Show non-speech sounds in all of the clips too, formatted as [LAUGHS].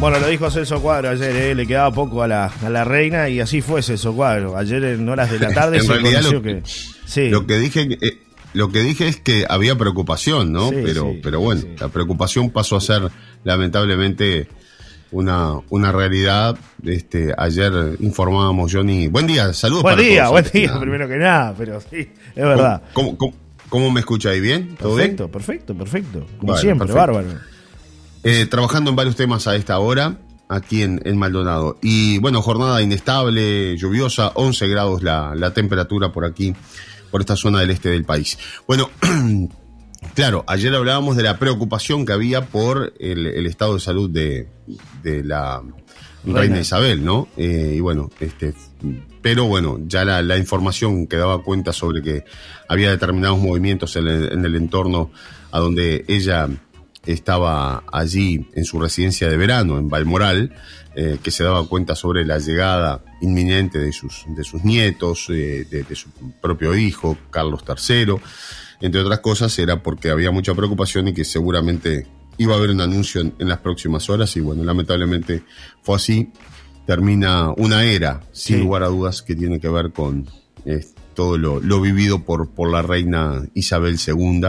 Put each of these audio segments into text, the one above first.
Bueno, lo dijo Celso Cuadro ayer, eh, le quedaba poco a la, a la reina y así fue Celso Cuadro. Ayer en horas de la tarde [LAUGHS] En se realidad conoció lo- que... Sí, Lo que dije eh, lo que dije es que había preocupación, ¿no? Sí, pero sí, pero bueno, la preocupación pasó a ser lamentablemente una, una realidad. Este, ayer informábamos Johnny. Buen día, saludos buen para día, todos, buen día, nada. primero que nada, pero sí, es verdad. ¿Cómo, cómo, cómo me escucha ahí bien? ¿Todo bien? Perfecto, perfecto, perfecto. Como Bueno, siempre, perfecto. bárbaro. Eh, trabajando en varios temas a esta hora, aquí en, en Maldonado. Y bueno, jornada inestable, lluviosa, 11 grados la, la temperatura por aquí, por esta zona del este del país. Bueno, [CLEARS THROAT] claro, ayer hablábamos de la preocupación que había por el, el estado de salud de, de la reina, Reina. Isabel, ¿no? Eh, y bueno, este, pero bueno, ya la, la información que daba cuenta sobre que había determinados movimientos en el, en el entorno a donde ella estaba allí en su residencia de verano, en Balmoral, eh, que se daba cuenta sobre la llegada inminente de sus, de sus nietos, eh, de, de su propio hijo, Carlos III. Entre otras cosas, era porque había mucha preocupación y que seguramente iba a haber un anuncio en, en las próximas horas. Y bueno, lamentablemente fue así. Termina una era, sin Sí. lugar a dudas, que tiene que ver con eh, todo lo, lo vivido por, por la reina Isabel II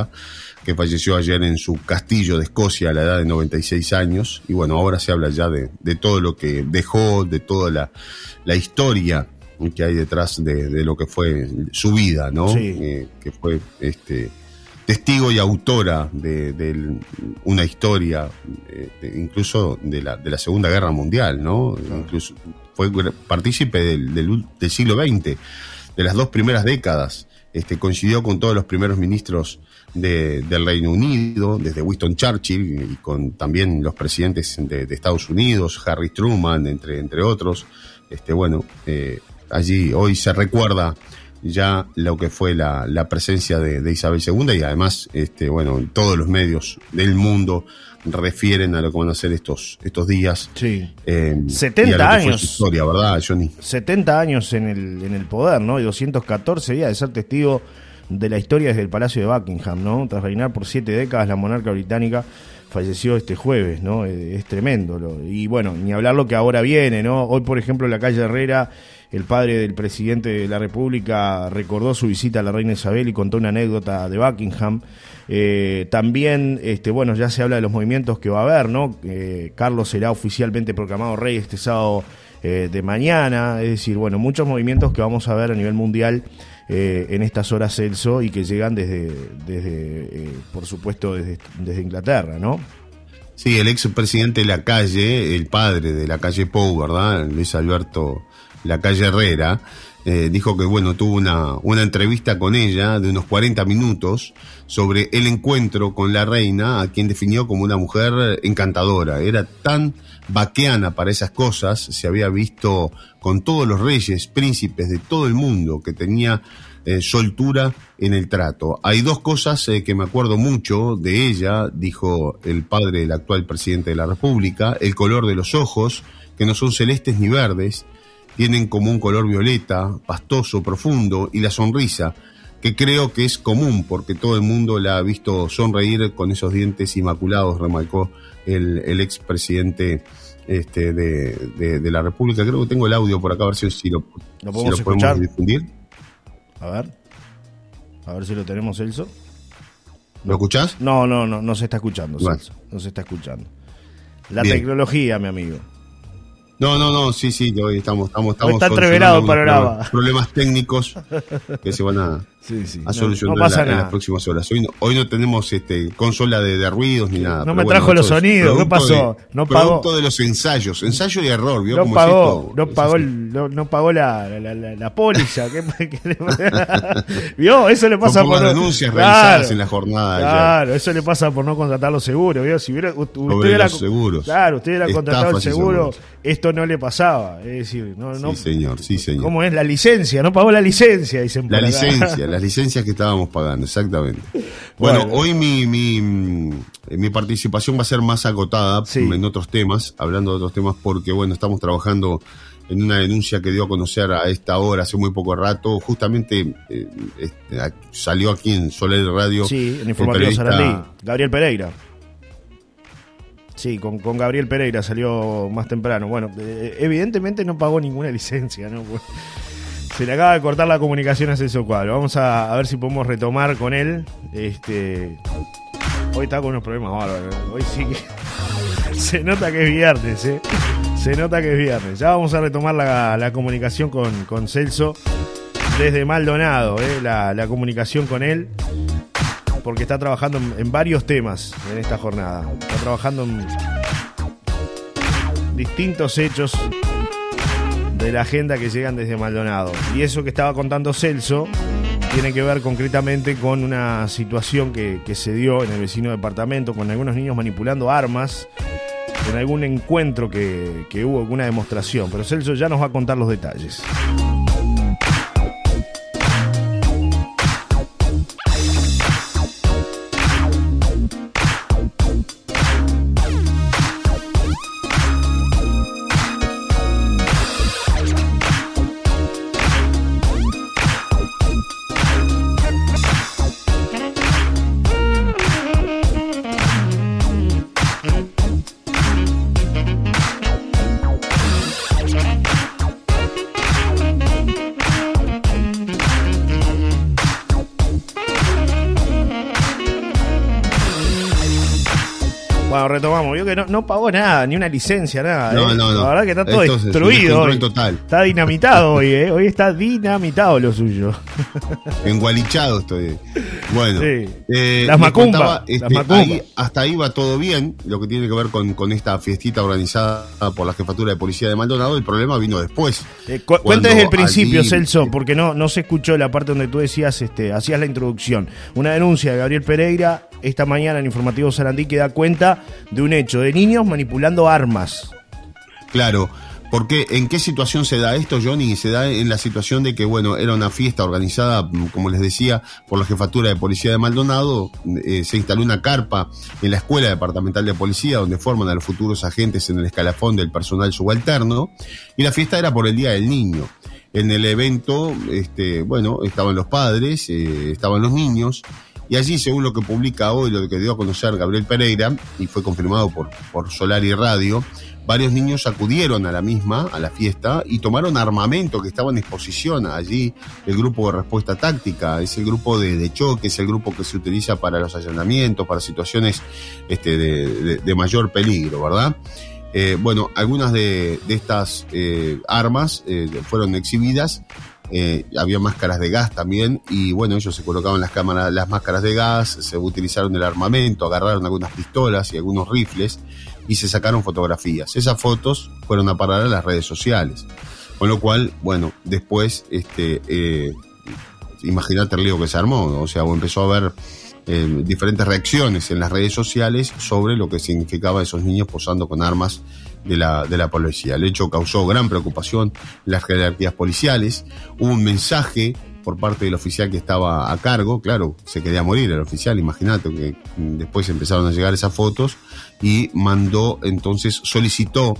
que falleció ayer en su castillo de Escocia a la edad de 96 años. Y bueno, ahora se habla ya de, de todo lo que dejó, de toda la, la historia que hay detrás de, de lo que fue su vida, ¿no? Sí. Eh, que fue este testigo y autora de, de una historia, eh, de- incluso de la, de la Segunda Guerra Mundial, ¿no? Incluso fue partícipe del, del- del siglo XX, de las dos primeras décadas. Este, coincidió con todos los primeros ministros de- del Reino Unido, desde Winston Churchill y con también los presidentes de, Estados Unidos, Harry Truman, entre, entre otros. Este, bueno, eh, allí hoy se recuerda ya lo que fue la, la presencia de, de Isabel II y además, este, bueno, todos los medios del mundo refieren a lo que van a ser estos, estos días. Sí. eh, 70 y a lo que fue años. historia, ¿verdad, Johnny? 70 años en el, en el poder, ¿no? Y 214 días de ser testigo de la historia desde el Palacio de Buckingham, ¿no? Tras reinar por siete décadas, la monarca británica falleció este jueves, ¿no? Eh, Es tremendo. lo- y bueno, ni hablar lo que ahora viene, ¿no? Hoy, por ejemplo, en la calle Herrera, el padre del presidente de la República recordó su visita a la reina Isabel y contó una anécdota de Buckingham. Eh, también, este, bueno, ya se habla de los movimientos que va a haber, ¿no? Eh, Carlos será oficialmente proclamado rey este sábado eh, de mañana, es decir, bueno, muchos movimientos que vamos a ver a nivel mundial eh, en estas horas Celso y que llegan desde, desde por supuesto, desde, desde Inglaterra, ¿no? Sí, el ex presidente de la calle, el padre de la calle Pou, ¿verdad? Luis Alberto La Calle Herrera, eh, dijo que, bueno, tuvo una, una entrevista con ella de unos 40 minutos sobre el encuentro con la reina, a quien definió como una mujer encantadora. Era tan vaqueana para esas cosas, se había visto con todos los reyes, príncipes de todo el mundo, que tenía eh, soltura en el trato. Hay dos cosas eh, que me acuerdo mucho de ella, dijo el padre del actual presidente de la República, el color de los ojos, que no son celestes ni verdes, tienen como un color violeta, pastoso, profundo, y la sonrisa, que creo que es común porque todo el mundo la ha visto sonreír con esos dientes inmaculados, remarcó el, el expresidente este, de, de, de la República. Creo que tengo el audio por acá, a ver si, si lo, ¿Lo si podemos difundir. A ver. A ver si lo tenemos, Celso. ¿Lo escuchás? No, no, no, no se está escuchando, Bueno. Celso. No se está escuchando. La Bien. tecnología, mi amigo. No, no, no, sí, sí, hoy estamos, estamos, estamos está entreverado el panorama. Problemas técnicos que se van a, Sí, sí. a No, solucionar no pasa en, la- en nada. las próximas horas. Hoy no, hoy no tenemos este consola de, de ruidos ni nada. no me bueno, trajo los esto es sonidos, ¿qué pasó? de- No pagó. Producto de los ensayos, ensayo y error, ¿vio No cómo pagó, es esto? no Es pagó, el- no, no pagó la, la, la, la póliza. ¿Qué- qué le- [LAUGHS] ¿Vio? Eso le pasa por no- denuncias Claro, realizadas en la jornada. Claro, eso le pasa por no contratar los seguros. ¿vio? Si hubiera, usted Sobre hubiera, los seguros. Claro, usted hubiera contratado el seguro, seguros. esto no le pasaba. Es decir, no, no, Sí, señor, sí, señor. ¿Cómo es? La licencia, no pagó la licencia, dicen por La acá. licencia, las licencias que estábamos pagando, exactamente. Bueno, Bueno. hoy mi, mi, mm, mi participación va a ser más agotada Sí. en otros temas, hablando de otros temas, porque bueno, estamos trabajando en una denuncia que dio a conocer a esta hora, hace muy poco rato, justamente eh, este, a- salió aquí en Soler Radio. Sí, en informativo Sarandí. Gabriel Pereira. Sí, con, con Gabriel Pereira salió más temprano. Bueno, eh, evidentemente no pagó ninguna [LAUGHS] licencia, ¿no? Se le acaba de cortar la comunicación a Celso Cuadro. Vamos a, ver si podemos retomar con él. Este. Hoy está con unos problemas bárbaros. Hoy sí que. [LAUGHS] Se nota que es viernes, ¿eh? Se nota que es viernes. Ya vamos a retomar la, comunicación con, Celso desde Maldonado, ¿eh? la, la comunicación con él porque está trabajando en, varios temas en esta jornada. Está trabajando en distintos hechos de la agenda que llegan desde Maldonado. Y eso que estaba contando Celso tiene que ver concretamente con una situación que, se dio en el vecino departamento con algunos niños manipulando armas en algún encuentro que, que hubo, alguna demostración. Pero Celso ya nos va a contar los detalles. Retomamos. Vio que no, no, pagó nada, ni una licencia, nada. No, ¿eh? no, no. La verdad que está todo destruido. Hoy. Total. Está dinamitado hoy, ¿eh? Hoy está dinamitado lo suyo. [LAUGHS] Engualichado estoy. Bueno. Eh, las, macumbas, este, hasta ahí va todo bien, lo que tiene que ver con, con esta fiestita organizada por la Jefatura de Policía de Maldonado. El problema vino después. Eh, cuenta desde el principio, Celso, porque no, no se escuchó la parte donde tú decías, este, hacías la introducción. Una denuncia de Gabriel Pereira esta mañana en Informativo Sarandí que da cuenta de un hecho de niños manipulando armas. Claro, porque ¿en qué situación se da esto, Johnny? Se da en la situación de que, bueno, era una fiesta organizada, como les decía, por la Jefatura de Policía de Maldonado. Eh, se instaló una carpa en la Escuela Departamental de Policía, donde forman a los futuros agentes en el escalafón del personal subalterno. Y la fiesta era por el Día del Niño. En el evento, este, bueno, estaban los padres, eh, estaban los niños. Y allí, según lo que publica hoy, lo que dio a conocer Gabriel Pereira, y fue confirmado por, por Solari Radio, varios niños acudieron a la misma, a la fiesta, y tomaron armamento que estaba en exposición allí, el grupo de respuesta táctica, es el grupo de, choque, es el grupo que se utiliza para los allanamientos, para situaciones este, de, mayor peligro, ¿verdad? Eh, bueno, algunas de, estas eh, armas eh, fueron exhibidas eh, había máscaras de gas también y bueno, ellos se colocaban las cámaras, las máscaras de gas, se utilizaron el armamento, agarraron algunas pistolas y algunos rifles y se sacaron fotografías. Esas fotos fueron a parar a las redes sociales. Con lo cual, bueno, después, este, eh, imagínate el lío que se armó, o sea, empezó a haber eh, diferentes reacciones en las redes sociales sobre lo que significaba esos niños posando con armas de la, de la policía. El hecho causó gran preocupación en las jerarquías policiales. Hubo un mensaje por parte del oficial que estaba a cargo, claro, se quería morir el oficial, imagínate que después empezaron a llegar esas fotos y mandó, entonces solicitó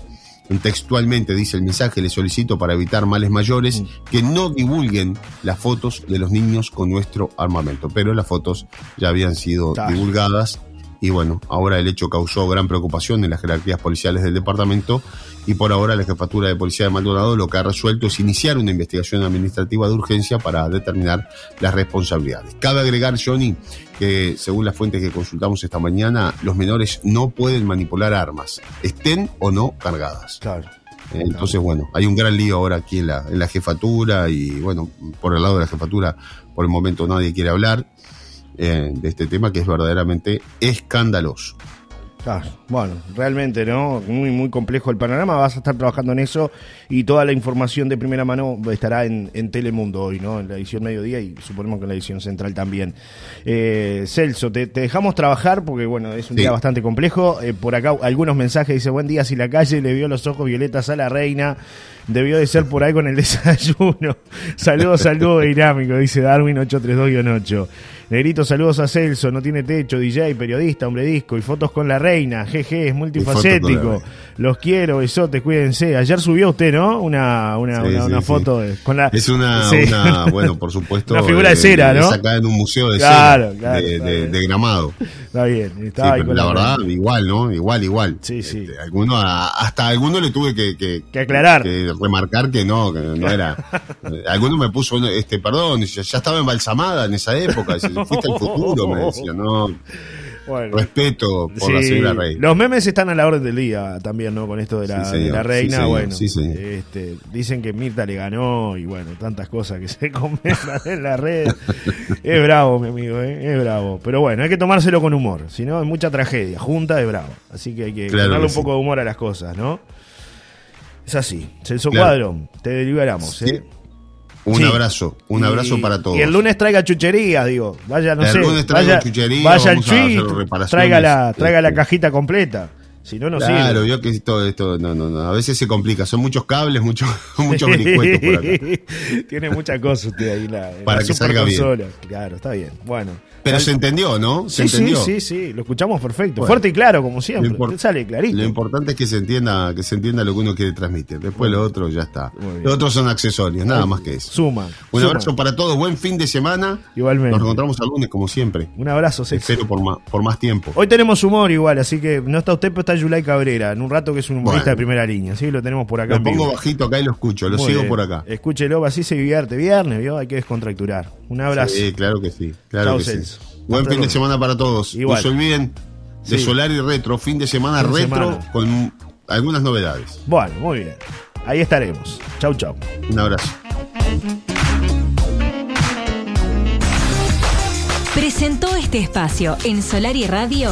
textualmente dice el mensaje, le solicito para evitar males mayores mm. que no divulguen las fotos de los niños con nuestro armamento. Pero las fotos ya habían sido divulgadas y bueno, ahora el hecho causó gran preocupación en las jerarquías policiales del departamento y por ahora la jefatura de policía de Maldonado lo que ha resuelto es iniciar una investigación administrativa de urgencia para determinar las responsabilidades. Cabe agregar, Johnny, que según las fuentes que consultamos esta mañana, los menores no pueden manipular armas, estén o no cargadas. Claro. Entonces, bueno, hay un gran lío ahora aquí en la, en la jefatura y, bueno, por el lado de la jefatura, por el momento nadie quiere hablar. Eh, de este tema que es verdaderamente escandaloso. Claro, bueno, realmente, ¿no? Muy, muy complejo el panorama. Vas a estar trabajando en eso y toda la información de primera mano estará en, Telemundo hoy, ¿no? En la edición mediodía y suponemos que en la edición central también. Eh, Celso, te, dejamos trabajar porque, bueno, es un día bastante complejo. Eh, por acá algunos mensajes dice: Buen día, si la calle le vio los ojos violetas a la reina, debió de ser por ahí con el [LAUGHS] desayuno. saludos, saludos dinámico, dice Darwin 832-8. Negrito, saludos a Celso, no tiene techo, DJ, periodista, hombre disco y fotos con la reina. Jeje, es multifacético. Los quiero, besotes, cuídense. Ayer subió usted, ¿no? Una, una, Sí, una, sí, una sí. foto de- con la. Es una, [LAUGHS] bueno, por supuesto. [LAUGHS] Una figura de eh, cera, ¿no? Sacada en un museo de Claro, cera, claro, de, está de- gramado. Está bien, estaba ahí pero la verdad, igual, ¿no? Igual, igual. Sí, sí. Este, alguno, hasta a alguno le tuve que, que, Que aclarar. que remarcar que no, que no era. [LAUGHS] alguno me puso, este, perdón, ya, ya estaba embalsamada en esa época. dice, [LAUGHS] Fuiste al futuro, me decía, no. Bueno. Respeto por la señora reina. Los memes están a la orden del día también, ¿no? Con esto de la, Sí, de señor. la reina, Sí, bueno. Este, dicen que Mirta le ganó y bueno, tantas cosas que [LAUGHS] se comentan en la red. es bravo, mi amigo, ¿eh? es bravo. Pero bueno, hay que tomárselo con humor, si no, es mucha tragedia. Junta es bravo. Así que hay que Claro darle un poco de humor a las cosas, ¿no? Es así. Celso Claro. Cuadro, te deliberamos, Sí. ¿eh? Un Sí. abrazo, un Y- abrazo para todos. Y el lunes traiga chucherías, digo. Vaya, no El sé. lunes traigo vaya, chucherías, vaya hacer tweet, traiga la, traiga la este. cajita completa. Si no, no Claro, sirve. yo que todo esto, no, no, no, a veces se complica, son muchos cables, [LAUGHS] muchos, muchos por acá. [LAUGHS] Tiene muchas cosas usted ahí la, Para la que salga bien. superconsola. Claro, está bien. Bueno. Pero se entendió, ¿no? Se Sí, sí, entendió. sí, sí, lo escuchamos perfecto. Bueno. Fuerte y claro, como siempre. Lo import- Usted sale clarito. Lo importante es que se entienda, que se entienda lo que uno quiere transmitir. Después lo otro ya está. Bien. Los otros son accesorios, nada más que eso. Suma. Un suma. abrazo para todos, buen fin de semana. Igualmente. Nos encontramos el lunes como siempre. Un abrazo, Celso. Espero por más, por más tiempo. Hoy tenemos humor igual, así que no está usted, pero está Yulay Cabrera. En un rato que es un humorista Bueno. de primera línea. Sí, lo tenemos por acá. Lo vivo. pongo bajito acá y lo escucho, lo Muy sigo bien. por acá. Escúchelo, así se divierte. Viernes, ¿vio? Hay que descontracturar. Un abrazo. Sí, claro que sí. Claro Chao, que sí. Buen Hasta fin de semana para todos. Igual. No se olviden de Sí. Solar y Retro, fin de semana Fin de retro semana. con algunas novedades. Bueno, muy bien. Ahí estaremos. Chau, chau. Un abrazo. Presentó este espacio en Solar y Radio.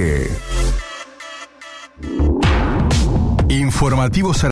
Informativos